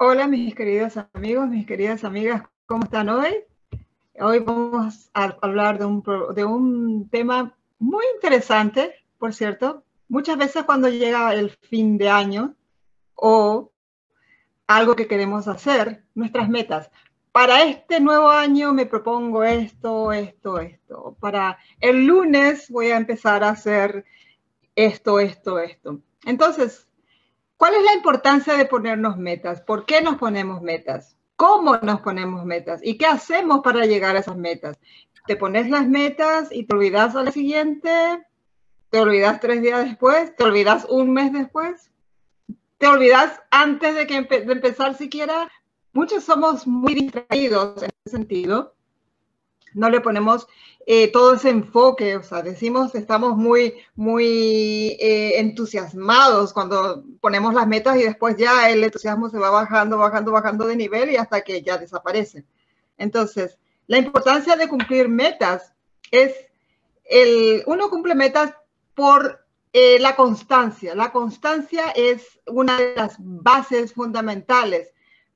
Hola mis queridos amigos, mis queridas amigas, ¿cómo están hoy? Hoy vamos a hablar de un, de un tema muy interesante, por cierto. Muchas veces cuando llega el fin de año o algo que queremos hacer, nuestras metas. Para este nuevo año me propongo esto, esto, esto. Para el lunes voy a empezar a hacer esto, esto, esto. Entonces, ¿cuál es la importancia de ponernos metas? ¿Por qué nos ponemos metas? ¿Cómo nos ponemos metas? ¿Y qué hacemos para llegar a esas metas? ¿Te pones las metas y te olvidas al siguiente? ¿Te olvidas tres días después? ¿Te olvidas un mes después? ¿Te olvidas antes de, que empezar siquiera? Muchos somos muy distraídos en ese sentido. No le ponemos eh, todo ese enfoque, o sea, decimos, estamos muy, muy eh, entusiasmados cuando ponemos las metas y después ya el entusiasmo se va bajando, bajando, bajando de nivel y hasta que ya desaparece. Entonces, la importancia de cumplir metas es el, uno cumple metas por eh, la constancia. La constancia es una de las bases fundamentales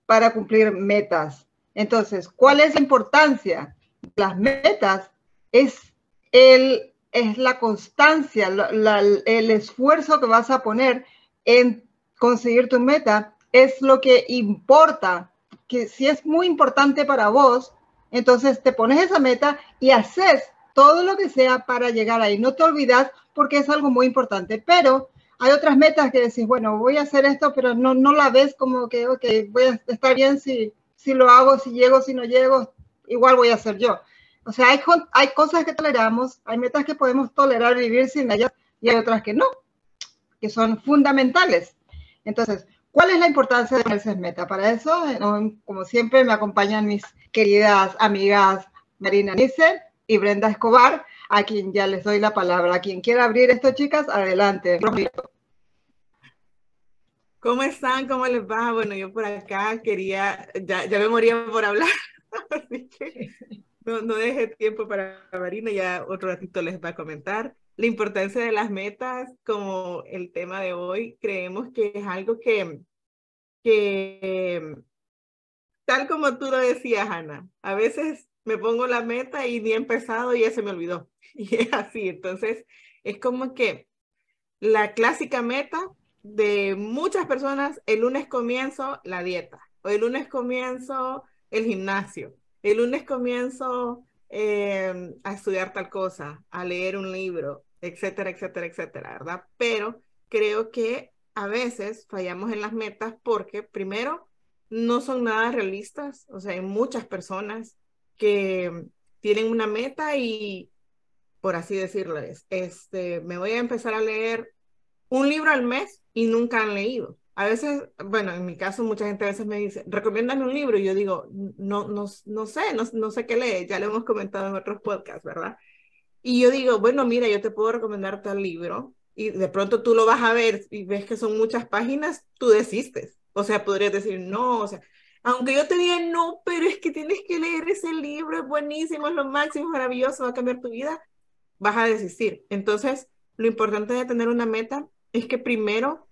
para cumplir metas. Entonces, ¿cuál es la importancia? Las metas es, el, es la constancia, el esfuerzo que vas a poner en conseguir tu meta es lo que importa. Que si es muy importante para vos, entonces te pones esa meta y haces todo lo que sea para llegar ahí. No te olvidas porque es algo muy importante, pero hay otras metas que decís, bueno, voy a hacer esto, pero no, no la ves como que, ok, voy a estar bien si, si lo hago, si llego, si no llego, igual voy a hacer yo. O sea, hay, hay cosas que toleramos, hay metas que podemos tolerar vivir sin ellas y hay otras que no, que son fundamentales. Entonces, ¿cuál es la importancia de ponerse meta? Para eso, como siempre, me acompañan mis queridas amigas Marina Nice y Brenda Escobar, a quien ya les doy la palabra. A quien quiera abrir esto, chicas, adelante. ¿Cómo están? ¿Cómo les va? Bueno, yo por acá quería, ya, ya me moría por hablar, así que no, no deje tiempo para Marina, ya otro ratito les va a comentar. La importancia de las metas, como el tema de hoy, creemos que es algo que, que tal como tú lo decías, Ana, a veces me pongo la meta y ni he empezado y ya se me olvidó. Y es así, entonces es como que la clásica meta de muchas personas, el lunes comienzo la dieta, o el lunes comienzo el gimnasio, el lunes comienzo em, a estudiar tal cosa, a leer un libro, etcétera, etcétera, etcétera, ¿verdad? Pero creo que a veces fallamos en las metas porque primero no son nada realistas, o sea, hay muchas personas que tienen una meta y por así decirles, este, me voy a empezar a leer un libro al mes y nunca han leído. A veces, bueno, en mi caso, mucha gente a veces me dice, recomiendan un libro y yo digo, no, no, no sé, no, no sé qué leer, ya lo hemos comentado en otros podcasts, ¿verdad? Y yo digo, bueno, mira, yo te puedo recomendar tal libro y de pronto tú lo vas a ver y ves que son muchas páginas, tú desistes. O sea, podrías decir, no, o sea, aunque yo te diga, no, pero es que tienes que leer ese libro, es buenísimo, es lo máximo, es maravilloso, va a cambiar tu vida, vas a desistir. Entonces, lo importante de tener una meta es que primero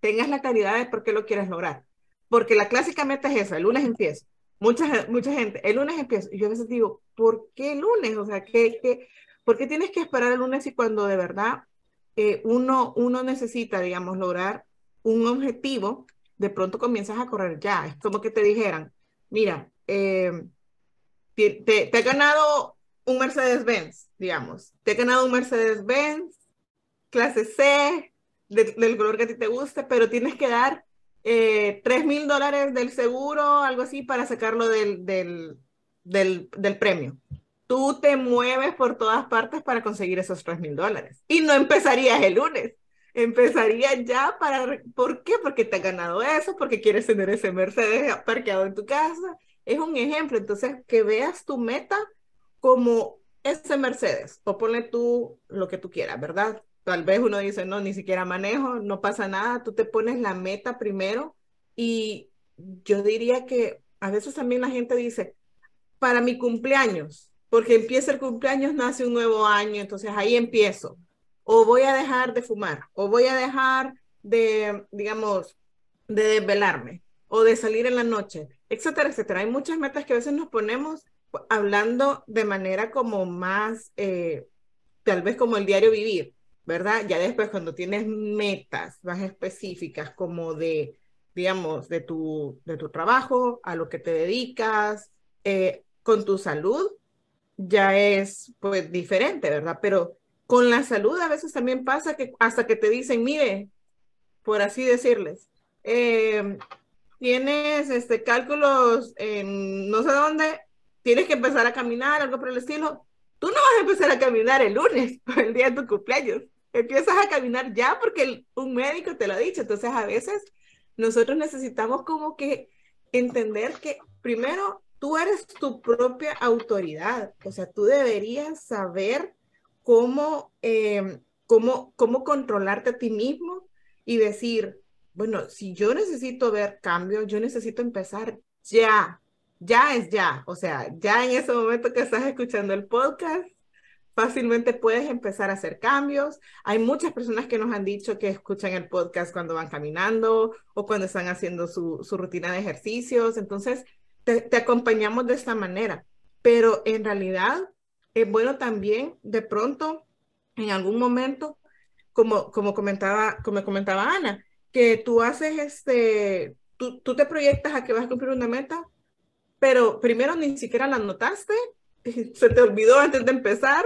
tengas la claridad de por qué lo quieres lograr. Porque la clásica meta es esa, el lunes empiezo. Mucha, mucha gente, el lunes empiezo. Y yo a veces digo, ¿por qué el lunes? O sea, ¿qué, qué, por qué tienes que esperar el lunes y cuando de verdad eh, uno, uno necesita, digamos, lograr un objetivo, de pronto comienzas a correr ya. Es como que te dijeran, mira, eh, te, te, te, ganado un Mercedes-Benz, digamos. Te he ganado un Mercedes-Benz, clase C, del color que a ti te guste, pero tienes que dar eh, 3 mil dólares del seguro, algo así, para sacarlo del, del, del, del premio. Tú te mueves por todas partes para conseguir esos 3 mil dólares. Y no empezarías el lunes. Empezaría ya para... ¿Por qué? Porque te has ganado eso, porque quieres tener ese Mercedes parqueado en tu casa. Es un ejemplo. Entonces, que veas tu meta como ese Mercedes, o ponle tú lo que tú quieras, ¿verdad? Tal vez uno dice, no, ni siquiera manejo, no pasa nada, tú te pones la meta primero y yo diría que a veces también la gente dice, para mi cumpleaños, porque empieza el cumpleaños, nace un nuevo año, entonces ahí empiezo. O voy a dejar de fumar, o voy a dejar de, digamos, de desvelarme. o de salir en la noche, etcétera, etcétera. Hay muchas metas que a veces nos ponemos hablando de manera como más, eh, tal vez como el diario vivir, ¿verdad? Ya después cuando tienes metas más específicas como de, digamos, de tu, de tu trabajo, a lo que te dedicas, eh, con tu salud, ya es pues diferente, ¿verdad? Pero con la salud a veces también pasa que hasta que te dicen, mire, por así decirles, eh, tienes este, cálculos en no sé dónde, tienes que empezar a caminar, algo por el estilo. Tú no vas a empezar a caminar el lunes, el día de tu cumpleaños. Empiezas a caminar ya porque un médico te lo ha dicho. Entonces, a veces nosotros necesitamos como que entender que primero tú eres tu propia autoridad. O sea, tú deberías saber cómo, eh, cómo, cómo controlarte a ti mismo y decir, bueno, si yo necesito ver cambios, yo necesito empezar ya, ya es ya, o sea, ya en ese momento que estás escuchando el podcast, fácilmente puedes empezar a hacer cambios. Hay muchas personas que nos han dicho que escuchan el podcast cuando van caminando o cuando están haciendo su, su rutina de ejercicios, entonces te, te acompañamos de esta manera, pero en realidad es bueno también de pronto, en algún momento, como, como, comentaba, como comentaba Ana, que tú haces este, tú, tú te proyectas a que vas a cumplir una meta, pero primero ni siquiera la notaste, se te olvidó antes de empezar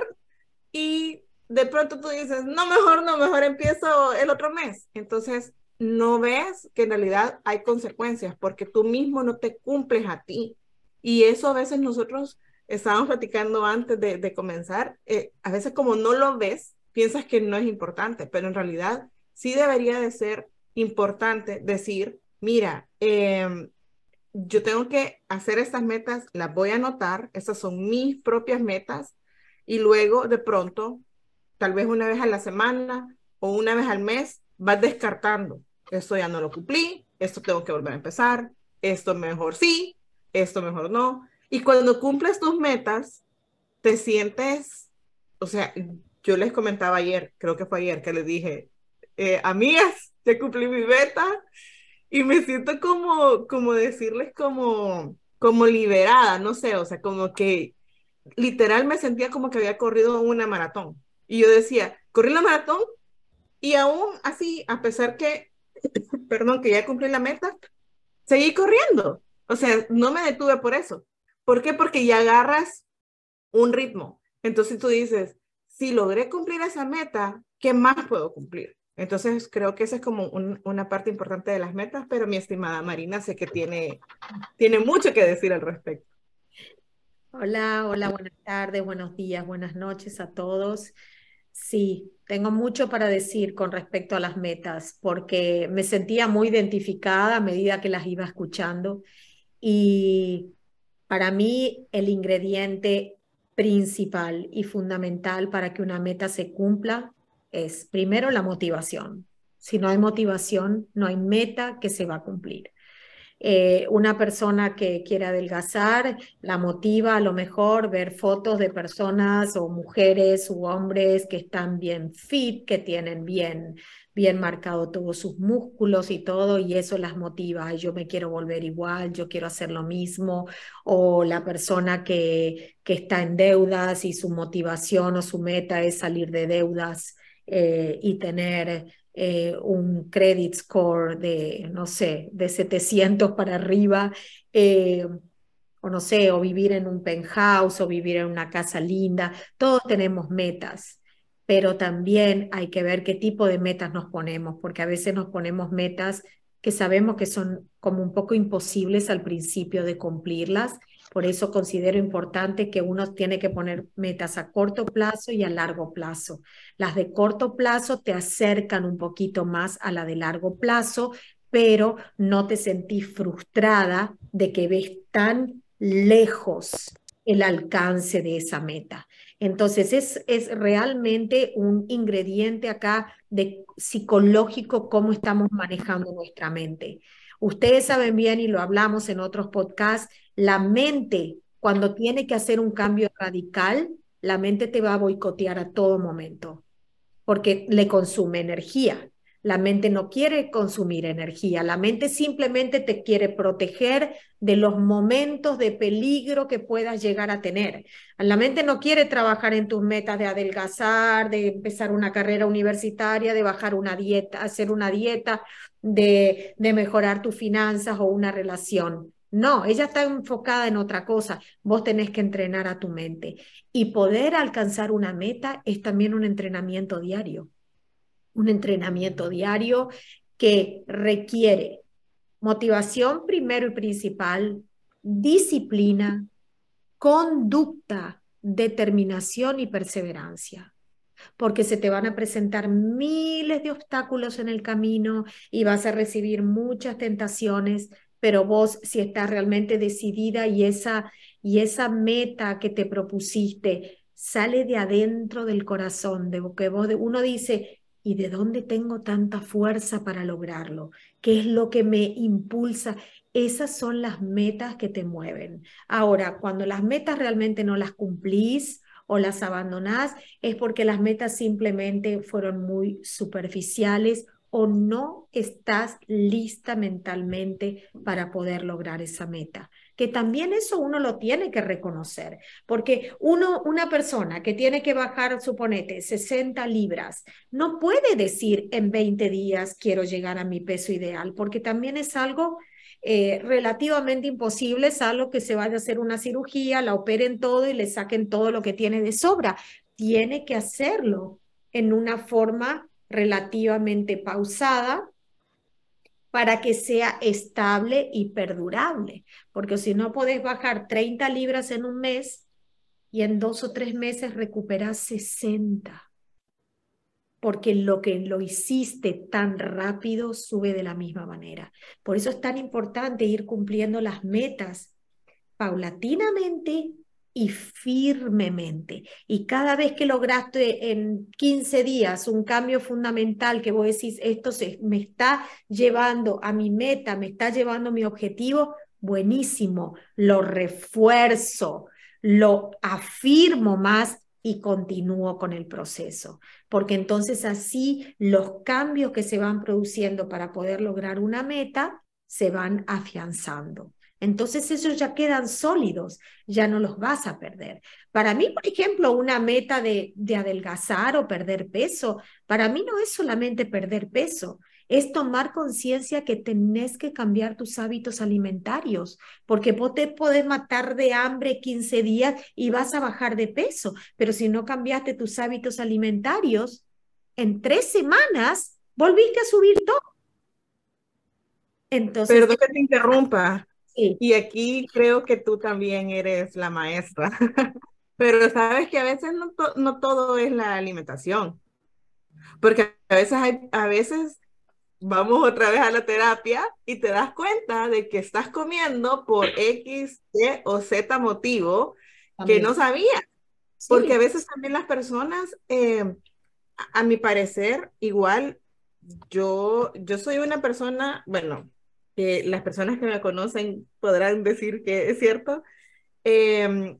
y de pronto tú dices, no, mejor no, mejor empiezo el otro mes. Entonces, no ves que en realidad hay consecuencias porque tú mismo no te cumples a ti. Y eso a veces nosotros estábamos platicando antes de, comenzar, eh, a veces como no lo ves, piensas que no es importante, pero en realidad sí debería de ser importante decir, mira, em, yo tengo que hacer estas metas, las voy a anotar, esas son mis propias metas, y luego de pronto, tal vez una vez a la semana o una vez al mes, vas descartando, esto ya no lo cumplí, esto tengo que volver a empezar, esto mejor sí, esto mejor no. Y cuando cumples tus metas, te sientes, o sea, yo les comentaba ayer, creo que fue ayer que les dije, eh, amigas, ya cumplí mi meta y me siento como, como decirles como, como liberada, no sé, o sea, como que literal me sentía como que había corrido una maratón. Y yo decía, corrí la maratón y aún así, a pesar que, perdón, que ya cumplí la meta, seguí corriendo. O sea, no me detuve por eso. ¿Por qué? Porque ya agarras un ritmo. Entonces tú dices, si logré cumplir esa meta, ¿qué más puedo cumplir? Entonces, creo que esa es como una parte importante de las metas, pero mi estimada Marina sé que tiene, tiene mucho que decir al respecto. Hola, hola, buenas tardes, buenos días, buenas noches a todos. Sí, tengo mucho para decir con respecto a las metas, porque me sentía muy identificada a medida que las iba escuchando y para mí el ingrediente principal y fundamental para que una meta se cumpla es primero la motivación. Si no hay motivación, no hay meta que se va a cumplir. Eh, una persona que quiere adelgazar la motiva a lo mejor ver fotos de personas o mujeres u hombres que están bien fit, que tienen bien bien marcado todos sus músculos y todo, y eso las motiva, yo me quiero volver igual, yo quiero hacer lo mismo, o la persona que, que está en deudas y su motivación o su meta es salir de deudas eh, y tener eh, un credit score de, no sé, de 700 para arriba, eh, o no sé, o vivir en un penthouse o vivir en una casa linda. Todos tenemos metas, pero también hay que ver qué tipo de metas nos ponemos, porque a veces nos ponemos metas que sabemos que son como un poco imposibles al principio de cumplirlas por eso considero importante que uno tiene que poner metas a corto plazo y a largo plazo. Las de corto plazo te acercan un poquito más a la de largo plazo, pero no te sentís frustrada de que ves tan lejos el alcance de esa meta. Entonces es, es realmente un ingrediente acá de psicológico cómo estamos manejando nuestra mente. Ustedes saben bien y lo hablamos en otros podcasts, la mente, cuando tiene que hacer un cambio radical, la mente te va a boicotear a todo momento, porque le consume energía. La mente no quiere consumir energía, la mente simplemente te quiere proteger de los momentos de peligro que puedas llegar a tener. La mente no quiere trabajar en tus metas de adelgazar, de empezar una carrera universitaria, de bajar una dieta, hacer una dieta, de, de mejorar tus finanzas o una relación. No, ella está enfocada en otra cosa. Vos tenés que entrenar a tu mente. Y poder alcanzar una meta es también un entrenamiento diario un entrenamiento diario que requiere motivación primero y principal, disciplina, conducta, determinación y perseverancia. Porque se te van a presentar miles de obstáculos en el camino y vas a recibir muchas tentaciones, pero vos si estás realmente decidida y esa, y esa meta que te propusiste sale de adentro del corazón, de que vos, uno dice, ¿Y de dónde tengo tanta fuerza para lograrlo? ¿Qué es lo que me impulsa? Esas son las metas que te mueven. Ahora, cuando las metas realmente no las cumplís o las abandonás, es porque las metas simplemente fueron muy superficiales o no estás lista mentalmente para poder lograr esa meta que también eso uno lo tiene que reconocer, porque uno, una persona que tiene que bajar, suponete, 60 libras, no puede decir en 20 días quiero llegar a mi peso ideal, porque también es algo eh, relativamente imposible, es algo que se vaya a hacer una cirugía, la operen todo y le saquen todo lo que tiene de sobra. Tiene que hacerlo en una forma relativamente pausada, para que sea estable y perdurable, porque si no podés bajar 30 libras en un mes y en dos o tres meses recuperas 60, porque lo que lo hiciste tan rápido sube de la misma manera. Por eso es tan importante ir cumpliendo las metas paulatinamente y firmemente. Y cada vez que lograste en 15 días un cambio fundamental que vos decís, esto se, me está llevando a mi meta, me está llevando a mi objetivo, buenísimo, lo refuerzo, lo afirmo más y continúo con el proceso, porque entonces así los cambios que se van produciendo para poder lograr una meta se van afianzando. Entonces esos ya quedan sólidos, ya no los vas a perder. Para mí, por ejemplo, una meta de, de adelgazar o perder peso, para mí no es solamente perder peso, es tomar conciencia que tenés que cambiar tus hábitos alimentarios, porque vos te podés matar de hambre 15 días y vas a bajar de peso, pero si no cambiaste tus hábitos alimentarios, en tres semanas volviste a subir todo. Entonces, Perdón que te interrumpa. Y aquí creo que tú también eres la maestra. Pero sabes que a veces no, no todo es la alimentación. Porque a veces, hay, a veces vamos otra vez a la terapia y te das cuenta de que estás comiendo por X, Y o Z motivo que no sabías. Porque a veces también las personas, eh, a, mi parecer, igual, yo, yo soy una persona, bueno, que las personas que me conocen podrán decir que es cierto. Em,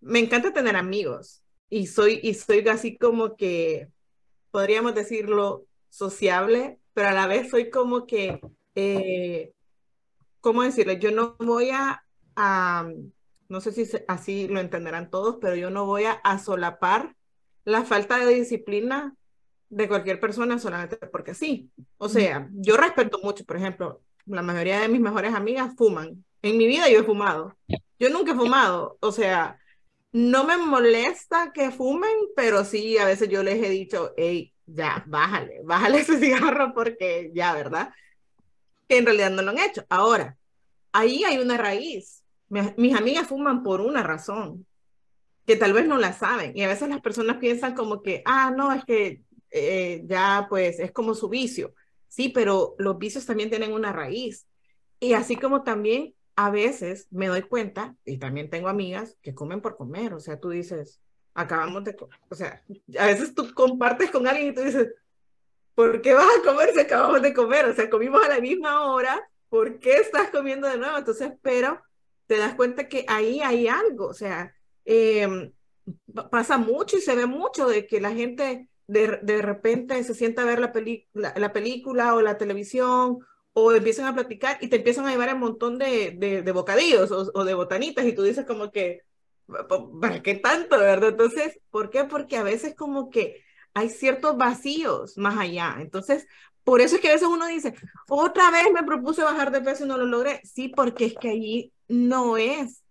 me encanta tener amigos y soy, y soy así como que, podríamos decirlo, sociable, pero a la vez soy como que, eh, ¿cómo decirlo? Yo no voy a, no sé si así lo entenderán todos, pero yo no voy a, a solapar la falta de disciplina de cualquier persona solamente porque sí. O sea, yo respeto mucho, por ejemplo, la mayoría de mis mejores amigas fuman. En mi vida yo he fumado. Yo nunca he fumado. O sea, no me molesta que fumen, pero sí, a veces yo les he dicho, hey, ya, bájale, bájale ese cigarro porque ya, ¿verdad? Que en realidad no lo han hecho. Ahora, ahí hay una raíz. Mis amigas fuman por una razón, que tal vez no la saben. Y a veces las personas piensan como que, ah, no, es que eh, ya pues es como su vicio. Sí, pero los vicios también tienen una raíz. Y así como también a veces me doy cuenta, y también tengo amigas que comen por comer, o sea, tú dices, acabamos de, o sea, a veces tú compartes con alguien y tú dices, ¿por qué vas a comer si acabamos de comer? O sea, comimos a la misma hora, ¿por qué estás comiendo de nuevo? Entonces, pero te das cuenta que ahí hay algo, o sea, em, pasa mucho y se ve mucho de que la gente de, de repente se sienta a ver la, la, película o la televisión o empiezan a platicar y te empiezan a llevar un montón de, de, bocadillos o, o, de botanitas y tú dices como que, ¿para qué tanto, verdad? Entonces, ¿por qué? Porque a veces como que hay ciertos vacíos más allá. Entonces, por eso es que a veces uno dice, otra vez me propuse bajar de peso y no lo logré. Sí, porque es que allí no es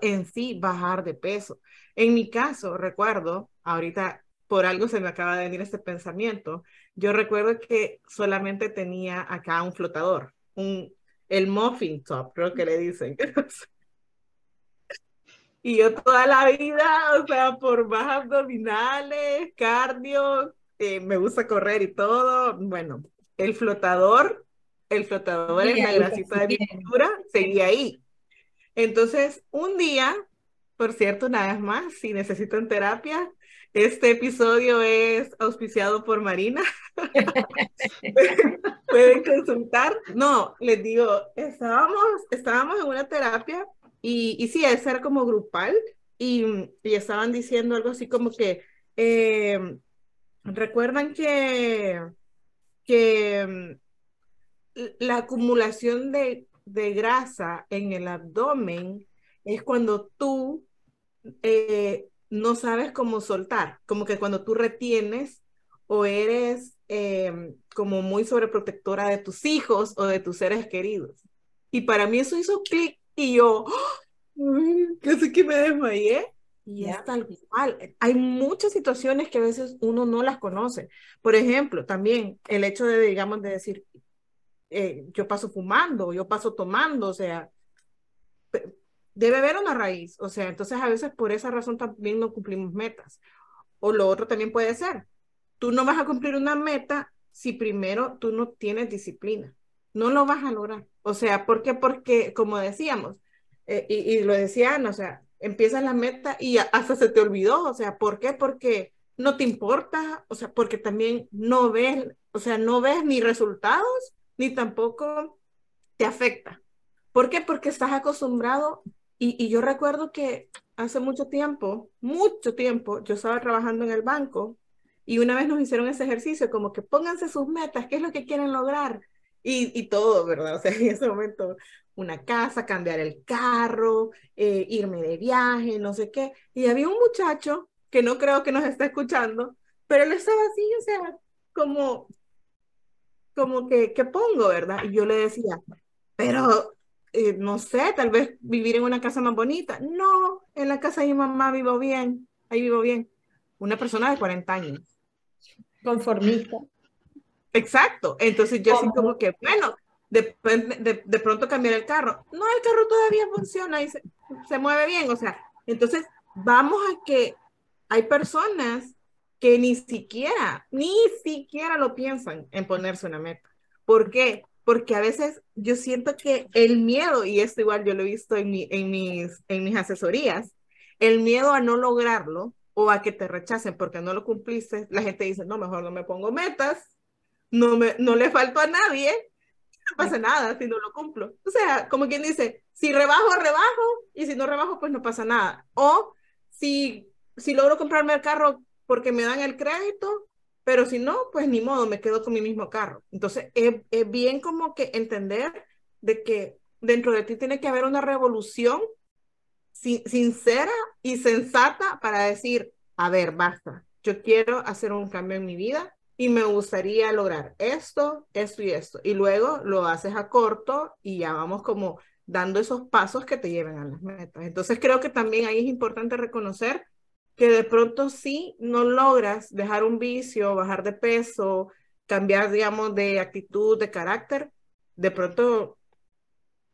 en sí bajar de peso. En mi caso, recuerdo, ahorita por algo se me acaba de venir este pensamiento, yo recuerdo que solamente tenía acá un flotador, un, el muffin top, creo que le dicen. y yo toda la vida, o sea, por más abdominales, cardio, eh, me gusta correr y todo, bueno, el flotador, el flotador en la grasita de mi cintura seguía ahí. Entonces, un día, por cierto, una vez más, si necesitan terapia, este episodio es auspiciado por Marina. Pueden consultar. No, les digo, estábamos, estábamos en una terapia y, y sí, ese era como grupal y, y estaban diciendo algo así como que, eh, recuerdan que que mm, la acumulación de, de grasa en el abdomen es cuando tú eh, no sabes cómo soltar, como que cuando tú retienes o eres em, como muy sobreprotectora de tus hijos o de tus seres queridos. Y para mí eso hizo clic y yo, casi que me desmayé y es tal cual. Hay muchas situaciones que a veces uno no las conoce. Por ejemplo, también el hecho de, digamos, de decir, eh, yo paso fumando, yo paso tomando, o sea, debe haber una raíz. O sea, entonces a veces por esa razón también no cumplimos metas. O lo otro también puede ser, tú no vas a cumplir una meta si primero tú no tienes disciplina. No lo vas a lograr. O sea, ¿por qué? Porque, como decíamos, eh, y, y, lo decían, o sea, empiezas la meta y hasta se te olvidó, o sea, ¿por qué? Porque no te importa, o sea, porque también no ves, o sea, no ves ni resultados, ni tampoco te afecta. ¿Por qué? Porque estás acostumbrado y, y yo recuerdo que hace mucho tiempo, mucho tiempo, yo estaba trabajando en el banco y una vez nos hicieron ese ejercicio como que pónganse sus metas, qué es lo que quieren lograr y, y todo, ¿verdad? O sea, en ese momento una casa, cambiar el carro, eh, irme de viaje, no sé qué. Y había un muchacho que no creo que nos esté escuchando, pero él estaba así, o sea, como, como que, ¿qué pongo, verdad? Y yo le decía, pero eh, no sé, tal vez vivir en una casa más bonita. No, en la casa de mi mamá vivo bien, ahí vivo bien. Una persona de 40 años. Conformista. Exacto. Entonces yo así como que, bueno, de, de, pronto cambiar el carro. No, el carro todavía funciona y se, se mueve bien. O sea, entonces vamos a que hay personas que ni siquiera, ni siquiera lo piensan en ponerse una meta. ¿Por qué? Porque a veces yo siento que el miedo, y esto igual yo lo he visto en, mi, en, mis, en mis asesorías, el miedo a no lograrlo o a que te rechacen porque no lo cumpliste, la gente dice, no, mejor no me pongo metas, no, me, no le falto a nadie, no pasa nada si no lo cumplo. O sea, como quien dice, si rebajo, rebajo, y si no rebajo, pues no pasa nada. O si, si logro comprarme el carro porque me dan el crédito, pero si no, pues ni modo, me quedo con mi mismo carro. Entonces, es, es bien como que entender de que dentro de ti tiene que haber una revolución sincera y sensata para decir, a ver, basta, yo quiero hacer un cambio en mi vida y me gustaría lograr esto, esto y esto. Y luego lo haces a corto y ya vamos como dando esos pasos que te lleven a las metas. Entonces creo que también ahí es importante reconocer que de pronto sí no logras dejar un vicio, bajar de peso, cambiar, digamos, de actitud, de carácter, de pronto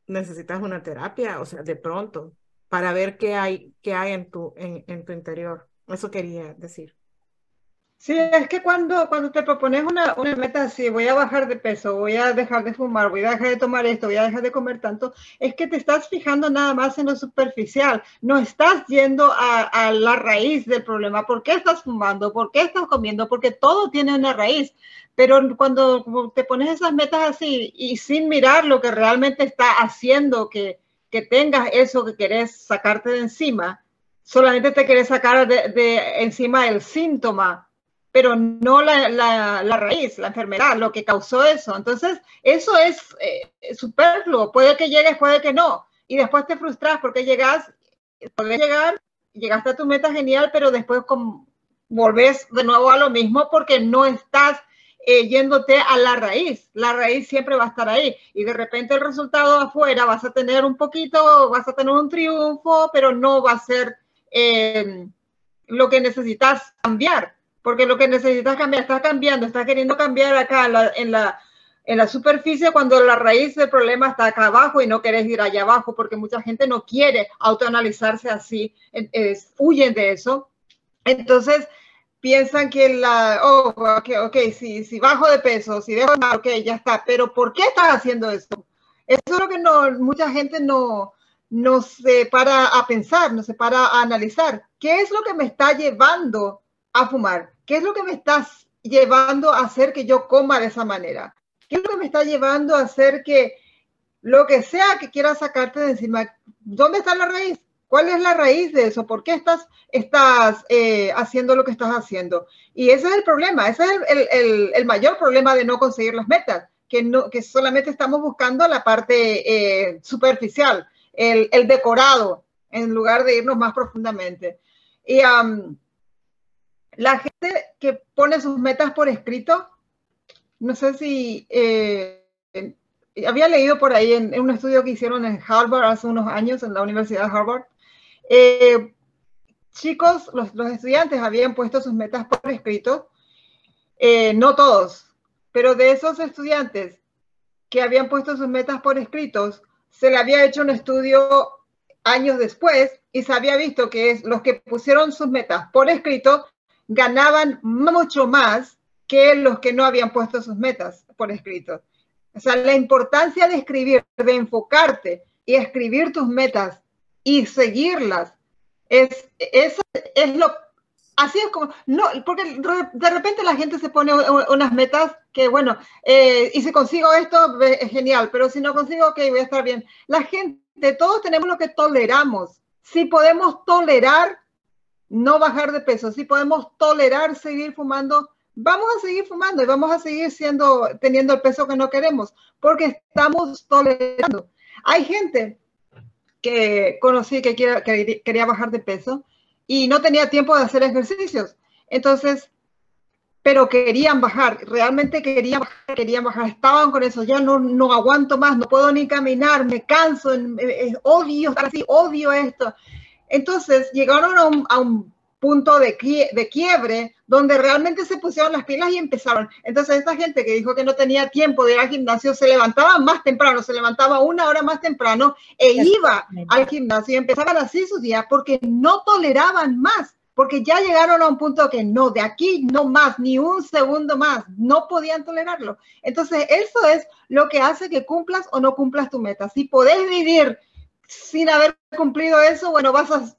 necesitas una terapia, o sea, de pronto, para ver qué hay, qué hay en, tu, en, en tu interior. Eso quería decir. Sí, es que cuando, cuando te propones una, una, meta así, voy a bajar de peso, voy a dejar de fumar, voy a dejar de tomar esto, voy a dejar de comer tanto, es que te estás fijando nada más en lo superficial, no estás yendo a, a la raíz del problema. ¿Por qué estás fumando? ¿Por qué estás comiendo? Porque todo tiene una raíz. Pero cuando te pones esas metas así y sin mirar lo que realmente está haciendo que, que tengas eso que querés sacarte de encima, solamente te querés sacar de, de encima el síntoma pero no la, la, raíz, la enfermedad, lo que causó eso. Entonces, eso es eh, superfluo. Puede que llegues, puede que no. Y después te frustras porque llegas, puedes llegar, llegaste a tu meta genial, pero después con, volvés de nuevo a lo mismo porque no estás eh, yéndote a la raíz. La raíz siempre va a estar ahí. Y de repente el resultado afuera vas a tener un poquito, vas a tener un triunfo, pero no va a ser eh, lo que necesitas cambiar. Porque lo que necesitas cambiar, estás cambiando, estás queriendo cambiar acá en la, en la, superficie cuando la raíz del problema está acá abajo y no querés ir allá abajo porque mucha gente no quiere autoanalizarse así, huyen de eso. Entonces, piensan que la, oh, ok, okay si, si bajo de peso, si dejo, ok, ya está, pero ¿por qué estás haciendo esto? Eso es lo que no, mucha gente no, no se para a pensar, no se para a analizar. ¿Qué es lo que me está llevando a fumar? ¿Qué es lo que me está llevando a hacer que yo coma de esa manera? ¿Qué es lo que me está llevando a hacer que lo que sea que quiera sacarte de encima, ¿dónde está la raíz? ¿Cuál es la raíz de eso? ¿Por qué estás, estás eh, haciendo lo que estás haciendo? Y ese es el problema, ese es el, el, el mayor problema de no conseguir las metas, que, no, que solamente estamos buscando la parte eh, superficial, el, el, decorado, en lugar de irnos más profundamente. Y la gente que pone sus metas por escrito, no sé si eh, había leído por ahí en, un estudio que hicieron en Harvard hace unos años, en la Universidad de Harvard, eh, chicos, los, estudiantes habían puesto sus metas por escrito, eh, no todos, pero de esos estudiantes que habían puesto sus metas por escritos, se le había hecho un estudio años después y se había visto que los que pusieron sus metas por escrito ganaban mucho más que los que no habían puesto sus metas por escrito. O sea, la importancia de escribir, de enfocarte y escribir tus metas y seguirlas. Es, es, es lo, así es como, no, porque de repente la gente se pone unas metas que, bueno, eh, y si consigo esto, es genial, pero si no consigo, ok, voy a estar bien. La gente, todos tenemos lo que toleramos. Si podemos tolerar no bajar de peso, si podemos tolerar seguir fumando, vamos a seguir fumando y vamos a seguir siendo, teniendo el peso que no queremos, porque estamos tolerando. Hay gente que conocí que quería, bajar de peso y no tenía tiempo de hacer ejercicios. Entonces, pero querían bajar, realmente querían bajar, querían bajar, estaban con eso, ya no, no aguanto más, no puedo ni caminar, me canso, odio estar así, odio esto. Entonces llegaron a un, a un punto de, de quiebre donde realmente se pusieron las pilas y empezaron. Entonces, esta gente que dijo que no tenía tiempo de ir al gimnasio se levantaba más temprano, se levantaba una hora más temprano e iba al gimnasio y empezaban así sus días porque no toleraban más, porque ya llegaron a un punto que no, de aquí no más, ni un segundo más, no podían tolerarlo. Entonces, eso es lo que hace que cumplas o no cumplas tu meta. Si podés vivir sin haber cumplido eso, bueno, vas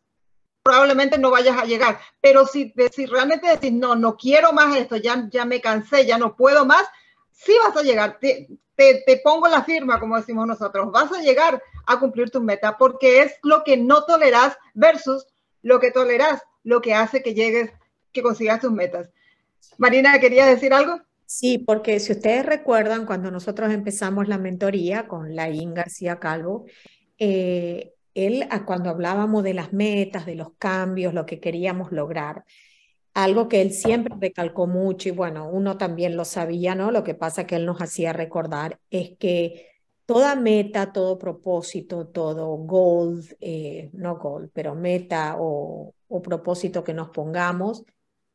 probablemente no vayas a llegar. Pero si, si realmente decís, no, no quiero más esto, ya, ya me cansé, ya no puedo más, sí vas a llegar. Te, te, pongo la firma, como decimos nosotros, vas a llegar a cumplir tu meta porque es lo que no toleras versus lo que toleras, lo que hace que llegues, que consigas tus metas. Marina, ¿querías decir algo? Sí, porque si ustedes recuerdan, cuando nosotros empezamos la mentoría con Laín García Calvo, eh, él, cuando hablábamos de las metas, de los cambios, lo que queríamos lograr, algo que él siempre recalcó mucho y bueno, uno también lo sabía, ¿no? Lo que pasa que él nos hacía recordar es que toda meta, todo propósito, todo goal, eh, no goal, pero meta o, o propósito que nos pongamos,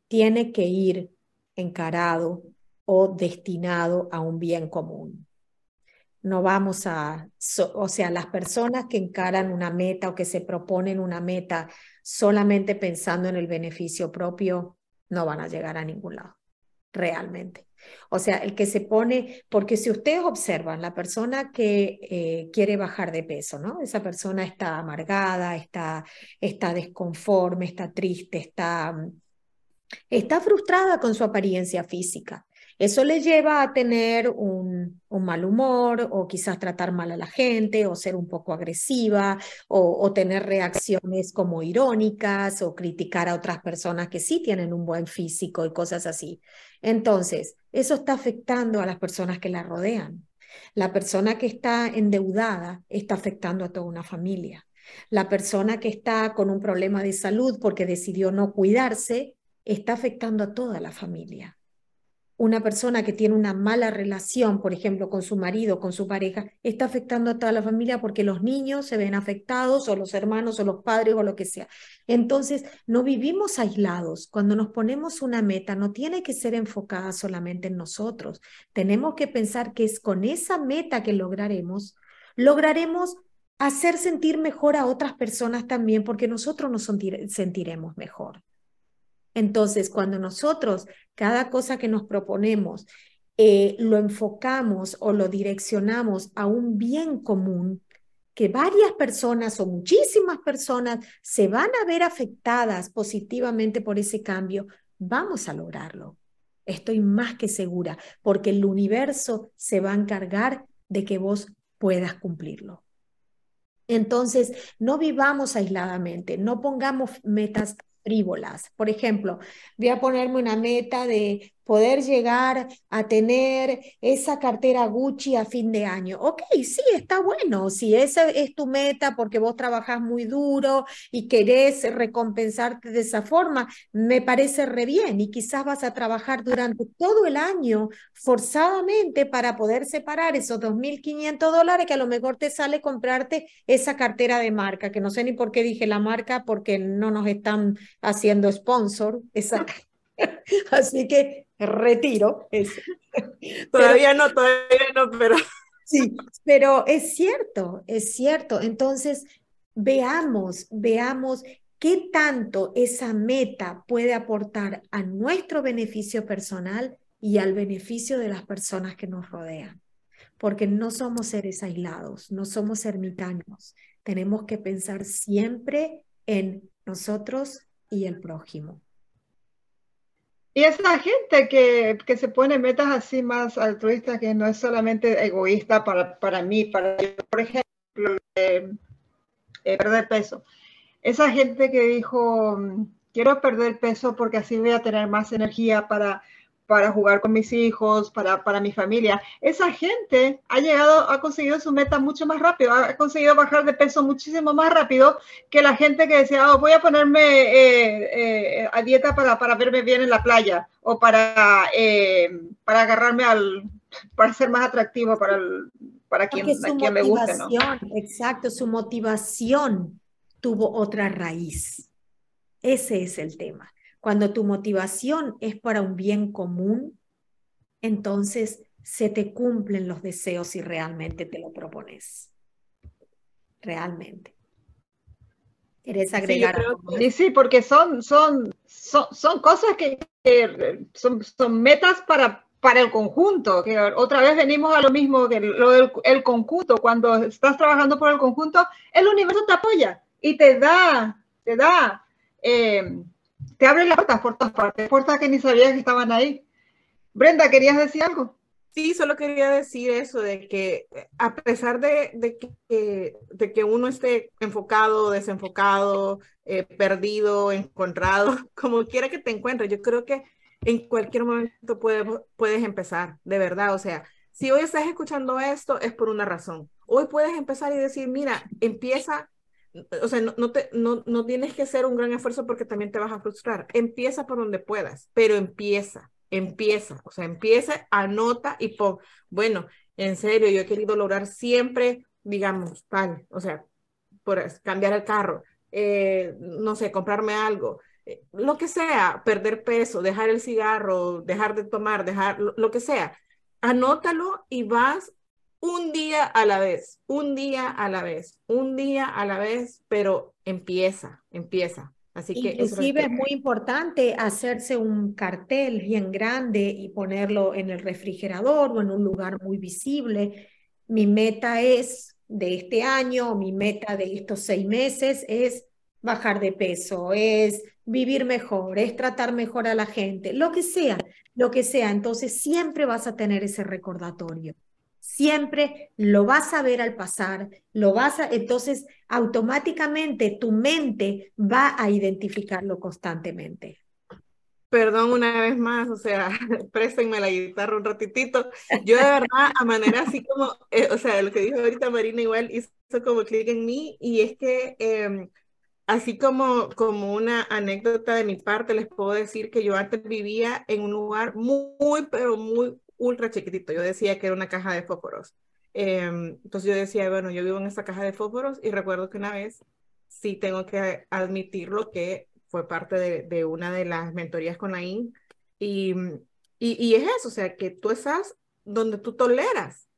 tiene que ir encarado o destinado a un bien común no vamos a, o sea, las personas que encaran una meta o que se proponen una meta solamente pensando en el beneficio propio, no van a llegar a ningún lado, realmente. O sea, el que se pone, porque si ustedes observan, la persona que eh, quiere bajar de peso, ¿no? Esa persona está amargada, está, está desconforme, está triste, está, está frustrada con su apariencia física. Eso le lleva a tener un, mal humor o quizás tratar mal a la gente o ser un poco agresiva o, tener reacciones como irónicas o criticar a otras personas que sí tienen un buen físico y cosas así. Entonces, eso está afectando a las personas que la rodean. La persona que está endeudada está afectando a toda una familia. La persona que está con un problema de salud porque decidió no cuidarse está afectando a toda la familia una persona que tiene una mala relación, por ejemplo, con su marido, con su pareja, está afectando a toda la familia porque los niños se ven afectados o los hermanos o los padres o lo que sea. Entonces, no vivimos aislados. Cuando nos ponemos una meta, no tiene que ser enfocada solamente en nosotros. Tenemos que pensar que es con esa meta que lograremos, lograremos hacer sentir mejor a otras personas también porque nosotros nos sentiremos mejor. Entonces, cuando nosotros, cada cosa que nos proponemos, eh, lo enfocamos o lo direccionamos a un bien común, que varias personas o muchísimas personas se van a ver afectadas positivamente por ese cambio, vamos a lograrlo. Estoy más que segura, porque el universo se va a encargar de que vos puedas cumplirlo. Entonces, no vivamos aisladamente, no pongamos metas frívolas. Por ejemplo, voy a ponerme una meta de poder llegar a tener esa cartera Gucci a fin de año. Ok, sí, está bueno. Si esa es tu meta porque vos trabajás muy duro y querés recompensarte de esa forma, me parece re bien. Y quizás vas a trabajar durante todo el año forzadamente para poder separar esos 2.500 dólares que a lo mejor te sale comprarte esa cartera de marca, que no sé ni por qué dije la marca porque no nos están haciendo sponsor. Esa Así que retiro eso. Todavía no, todavía no, pero... Sí, pero es cierto, es cierto. Entonces, veamos, veamos qué tanto esa meta puede aportar a nuestro beneficio personal y al beneficio de las personas que nos rodean. Porque no somos seres aislados, no somos ermitaños. Tenemos que pensar siempre en nosotros y el prójimo. Y esa gente que, que, se pone metas así más altruistas, que no es solamente egoísta para, para mí, para por ejemplo, eh, perder peso. Esa gente que dijo, quiero perder peso porque así voy a tener más energía para para jugar con mis hijos, para, para mi familia. Esa gente ha llegado, ha conseguido su meta mucho más rápido, ha conseguido bajar de peso muchísimo más rápido que la gente que decía, oh, voy a ponerme eh, eh, a dieta para, para verme bien en la playa o para, eh, para agarrarme al, para ser más atractivo para, el, para quien, quien me guste. ¿no? Exacto, su motivación tuvo otra raíz. Ese es el tema. Cuando tu motivación es para un bien común, entonces se te cumplen los deseos si realmente te lo propones. Realmente. ¿Quieres agregar? Sí, sí, porque son, son, son, cosas que, son, son, metas para, para el conjunto, que otra vez venimos a lo mismo que lo del el conjunto. Cuando estás trabajando por el conjunto, el universo te apoya y te da, te da eh, te abre las puertas por puertas que ni sabías que estaban ahí. Brenda, ¿querías decir algo? Sí, solo quería decir eso, de que a pesar de, de, que, de que uno esté enfocado, desenfocado, eh, perdido, encontrado, como quiera que te encuentres, yo creo que en cualquier momento puedes, puedes empezar, de verdad. O sea, si hoy estás escuchando esto, es por una razón. Hoy puedes empezar y decir, mira, empieza o sea, no, te, no, no tienes que hacer un gran esfuerzo porque también te vas a frustrar. Empieza por donde puedas, pero empieza, empieza, o sea, empieza, anota y pon, bueno, en serio, yo he querido lograr siempre, digamos, tal, o sea, por cambiar el carro, eh, no sé, comprarme algo, eh, lo que sea, perder peso, dejar el cigarro, dejar de tomar, dejar lo que sea, anótalo y vas un día a la vez, un día a la vez, un día a la vez, pero empieza, empieza. Así que Inclusive es, muy importante hacerse un cartel bien grande y ponerlo en el refrigerador o en un lugar muy visible. Mi meta es de este año, mi meta de estos seis meses es bajar de peso, es vivir mejor, es tratar mejor a la gente, lo que sea, lo que sea. Entonces siempre vas a tener ese recordatorio. Siempre lo vas a ver al pasar, lo vas a, entonces automáticamente tu mente va a identificarlo constantemente. Perdón una vez más, o sea, préstenme la guitarra un ratitito. Yo de verdad, a manera así como, eh, o sea, lo que dijo ahorita Marina igual hizo como clic en mí y es que em, así como, como una anécdota de mi parte, les puedo decir que yo antes vivía en un lugar muy, pero muy ultra chiquitito. Yo decía que era una caja de fósforos. Em, entonces yo decía, bueno, yo vivo en esta caja de fósforos y recuerdo que una vez sí tengo que admitirlo que fue parte de, de una de las mentorías con la IN y, y, y, es eso, o sea, que tú estás donde tú toleras.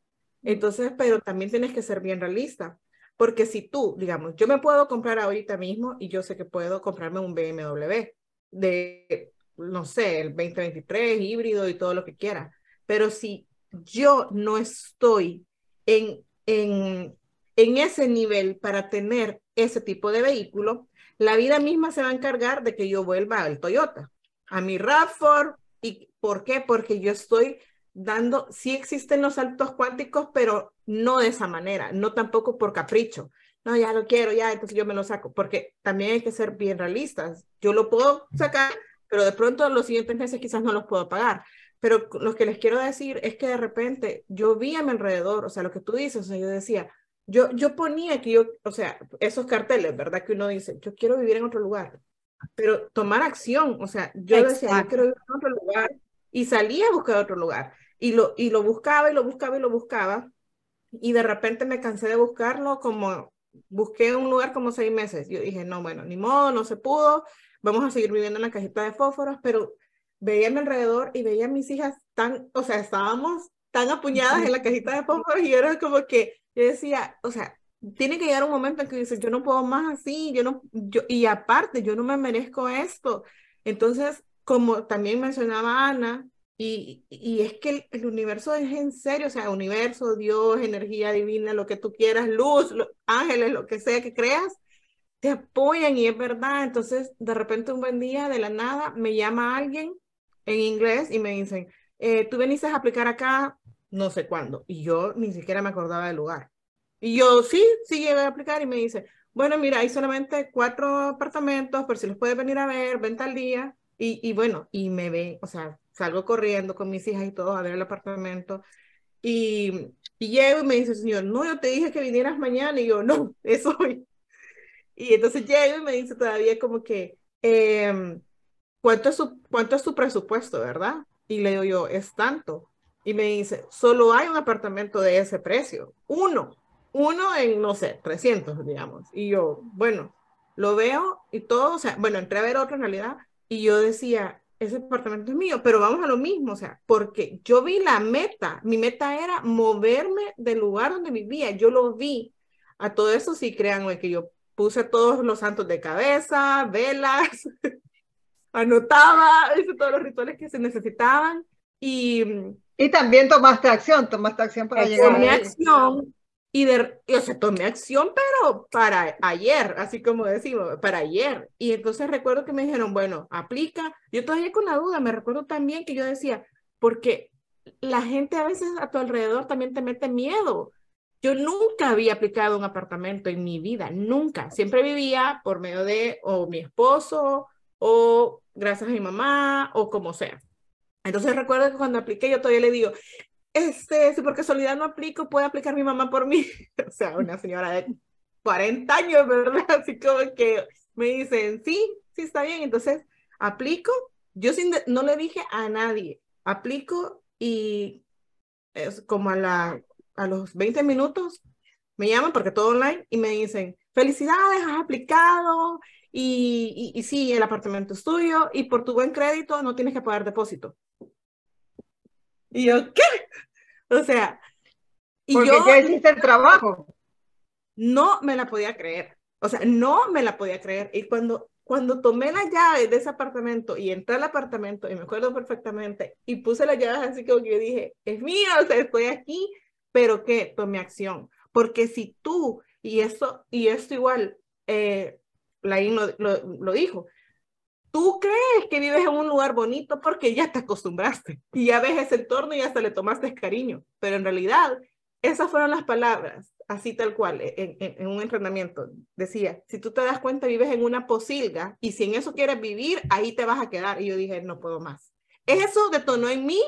Entonces, pero también tienes que ser bien realista. Porque si tú, digamos, yo me puedo comprar ahorita mismo y yo sé que puedo comprarme un BMW de, no sé, el 2023 híbrido y todo lo que quiera. Pero si yo no estoy en, en, en ese nivel para tener ese tipo de vehículo, la vida misma se va a encargar de que yo vuelva al Toyota, a mi RAV4. ¿Y por qué? Porque yo estoy dando, sí existen los saltos cuánticos, pero no de esa manera, no tampoco por capricho. No, ya lo quiero, ya, entonces yo me lo saco, porque también hay que ser bien realistas. Yo lo puedo sacar, pero de pronto los siguientes meses quizás no los puedo pagar. Pero lo que les quiero decir es que de repente yo vi a mi alrededor, o sea, lo que tú dices, o sea, yo decía, yo, yo ponía aquí, yo, o sea, esos carteles, ¿verdad? Que uno dice, yo quiero vivir en otro lugar, pero tomar acción, o sea, yo decía, yo quiero vivir en otro lugar y salía a buscar otro lugar y lo, y lo buscaba y lo buscaba y lo buscaba. Y de repente me cansé de buscarlo como busqué un lugar como seis meses. Yo dije, no, bueno, ni modo, no se pudo, vamos a seguir viviendo en la cajita de fósforos, pero veía a mi alrededor y veía a mis hijas tan, o sea, estábamos tan apuñadas en la cajita de fósforos y era como que yo decía, o sea, tiene que llegar un momento en que dices, yo no puedo más así, yo no, yo, y aparte, yo no me merezco esto. Entonces, como también mencionaba Ana, y, y es que el, universo es en serio, o sea, universo, Dios, energía divina, lo que tú quieras, luz, ángeles, lo que sea que creas, te apoyan y es verdad. Entonces, de repente un buen día, de la nada, me llama alguien en inglés y me dicen, eh, tú veniste a aplicar acá, no sé cuándo, y yo ni siquiera me acordaba del lugar. Y yo, sí, sí llegué a aplicar y me dice, bueno, mira, hay solamente cuatro apartamentos, pero si los puedes venir a ver, ven tal día. Y, y bueno, y me ve, o sea, salgo corriendo con mis hijas y todo a ver el apartamento. Y, y llego y me dice, señor, no, yo te dije que vinieras mañana. Y yo, no, es hoy. Y entonces llego y me dice todavía como que, eh, ¿cuánto, es su, ¿cuánto es tu presupuesto, verdad? Y le digo yo, es tanto. Y me dice, solo hay un apartamento de ese precio. Uno. Uno en, no sé, 300, digamos. Y yo, bueno, lo veo y todo, o sea, bueno, entré a ver otro en realidad y yo decía, ese apartamento es mío, pero vamos a lo mismo, o sea, porque yo vi la meta, mi meta era moverme del lugar donde vivía, yo lo vi. A todo eso sí, créanme que yo puse todos los santos de cabeza, velas, anotaba, hice todos los rituales que se necesitaban y... Y también tomaste acción, tomaste acción para llegar. Tomé acción y, de, o sea, tomé acción, pero para ayer, así como decimos, para ayer. Y entonces recuerdo que me dijeron, bueno, aplica. Yo todavía con la duda, me recuerdo también que yo decía, porque la gente a veces a tu alrededor también te mete miedo. Yo nunca había aplicado un apartamento en mi vida, nunca. Siempre vivía por medio de o mi esposo o gracias a mi mamá o como sea. Entonces recuerdo que cuando apliqué yo todavía le digo, este, si por casualidad no aplico, puede aplicar mi mamá por mí. o sea, una señora de 40 años, ¿verdad? Así como que me dicen, sí, sí está bien. Entonces, aplico. Yo sin no le dije a nadie, aplico y es como a, la, a los 20 minutos me llaman porque todo online y me dicen, felicidades, has aplicado y, y, y sí, el apartamento es tuyo y por tu buen crédito no tienes que pagar depósito. Y yo, ¿qué? O sea, y Porque yo ya hiciste el trabajo. No me la podía creer. O sea, no me la podía creer. Y cuando, cuando tomé la llave de ese apartamento y entré al apartamento, y me acuerdo perfectamente, y puse las llaves así como que yo dije, es mío, o sea, estoy aquí, pero que tomé acción. Porque si tú, y esto, y esto igual, eh, Laín lo, dijo, tú crees que vives en un lugar bonito porque ya te acostumbraste y ya ves ese entorno y hasta le tomaste cariño, pero en realidad esas fueron las palabras, así tal cual, en, en, en, un entrenamiento. Decía, si tú te das cuenta, vives en una posilga y si en eso quieres vivir, ahí te vas a quedar. Y yo dije, no puedo más. Eso detonó en mí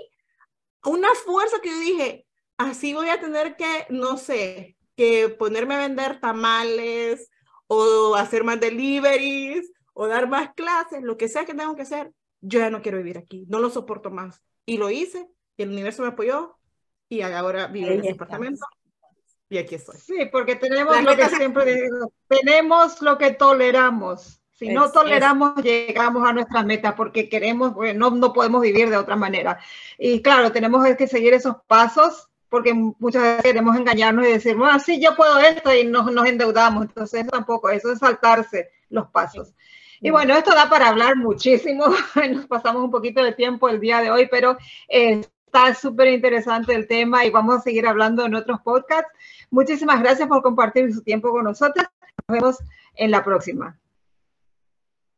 una fuerza que yo dije, así voy a tener que, no sé, que ponerme a vender tamales o hacer más deliveries o dar más clases, lo que sea que tengo que hacer, yo ya no quiero vivir aquí, no lo soporto más. Y lo hice, y el universo me apoyó, y ahora vivo en ese apartamento, y aquí estoy. Sí, porque tenemos lo que siempre digo, tenemos lo que toleramos. Si no toleramos, es. llegamos a nuestra meta porque queremos, no, no podemos vivir de otra manera. Y claro, tenemos que seguir esos pasos porque muchas veces queremos engañarnos y decir, bueno, sí, yo puedo esto y nos, nos endeudamos. Entonces, tampoco, eso es saltarse los pasos. Y bueno, esto da para hablar muchísimo. Nos pasamos un poquito de tiempo el día de hoy, pero eh, está súper interesante el tema y vamos a seguir hablando en otros podcasts. Muchísimas gracias por compartir su tiempo con nosotros. Nos vemos en la próxima.